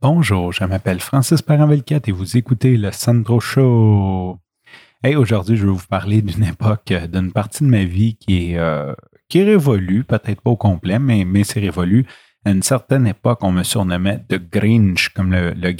Bonjour, je m'appelle Francis Paranvelcat et vous écoutez le Sandro Show. Hey, aujourd'hui, je vais vous parler d'une époque, euh, d'une partie de ma vie qui est, euh, qui est révolue, peut-être pas au complet, mais, mais c'est révolu. À une certaine époque, on me surnommait de Grinch, comme le, le.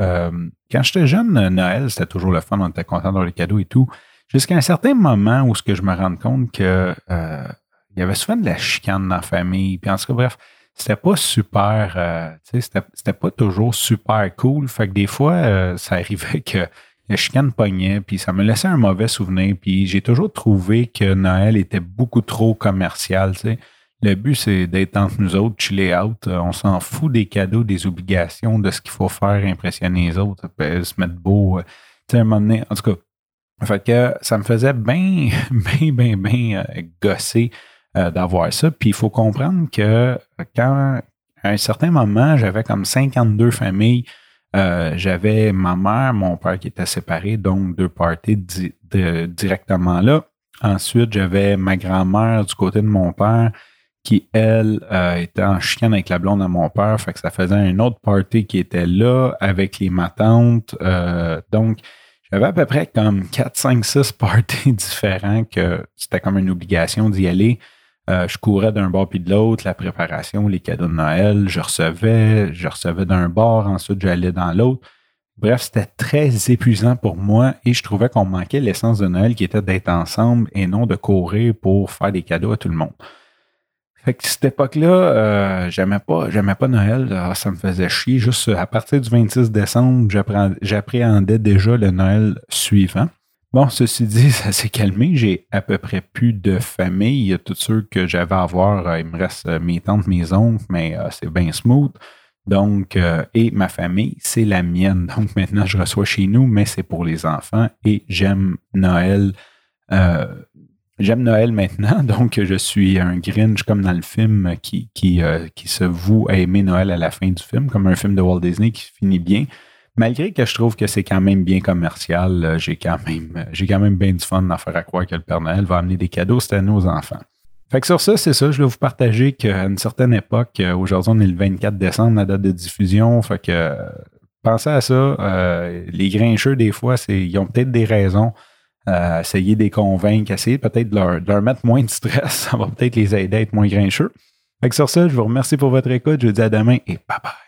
Euh, quand j'étais jeune, Noël, c'était toujours le fun, on était content dans les cadeaux et tout. Jusqu'à un certain moment où ce que je me rends compte que il y avait souvent de la chicane dans la famille. Puis en tout cas, bref, c'était pas super, euh, c'était, c'était pas toujours super cool. Fait que des fois, euh, ça arrivait que la chicane pognait, puis ça me laissait un mauvais souvenir. Puis j'ai toujours trouvé que Noël était beaucoup trop commercial. sais. Le but, c'est d'être entre nous autres, chiller out. Euh, on s'en fout des cadeaux, des obligations, de ce qu'il faut faire, impressionner les autres, se mettre beau. Tu sais, un moment donné, en tout cas, fait que ça me faisait bien, bien, bien, bien gosser euh, d'avoir ça. Puis il faut comprendre que quand, à un certain moment, j'avais comme 52 familles, euh, j'avais ma mère, mon père qui était séparés, donc deux parties directement là. Ensuite, j'avais ma grand-mère du côté de mon père qui, elle, euh, était en chicane avec la blonde à mon père. Fait que ça faisait un autre party qui était là avec les matantes. donc, j'avais à peu près comme 4, 5, 6 parties différents que c'était comme une obligation d'y aller. Euh, je courais d'un bord puis de l'autre, la préparation, les cadeaux de Noël, je recevais, je recevais d'un bord, ensuite j'allais dans l'autre. Bref, c'était très épuisant pour moi et je trouvais qu'on manquait l'essence de Noël qui était d'être ensemble et non de courir pour faire des cadeaux à tout le monde. Fait que cette époque-là, euh, j'aimais pas, j'aimais pas Noël, ah, ça me faisait chier. Juste à partir du 26 décembre, j'appréhendais déjà le Noël suivant. Bon, ceci dit, ça s'est calmé. J'ai à peu près plus de famille. Tous ceux que j'avais à voir, euh, il me reste euh, mes tantes, mes oncles, mais euh, c'est bien smooth. Donc, et ma famille, c'est la mienne. Donc maintenant, je reçois chez nous, mais c'est pour les enfants et j'aime Noël. j'aime Noël maintenant, donc je suis un Grinch comme dans le film qui, qui, qui se voue à aimer Noël à la fin du film, comme un film de Walt Disney qui finit bien malgré que je trouve que c'est quand même bien commercial, euh, j'ai quand même euh, j'ai quand même bien du fun d'en faire à croire que le Père Noël va amener des cadeaux cette année aux enfants. Fait que sur ça, c'est ça. Je vais vous partager qu'à une certaine époque, euh, aujourd'hui, on est le 24 décembre, la date de diffusion. Fait que pensez à ça. les grincheux, des fois, c'est, ils ont peut-être des raisons. Euh, essayer de les convaincre, essayer peut-être de leur, de leur, mettre moins de stress. Ça va peut-être les aider à être moins grincheux. Fait que sur ça, je vous remercie pour votre écoute. Je vous dis à demain et bye bye.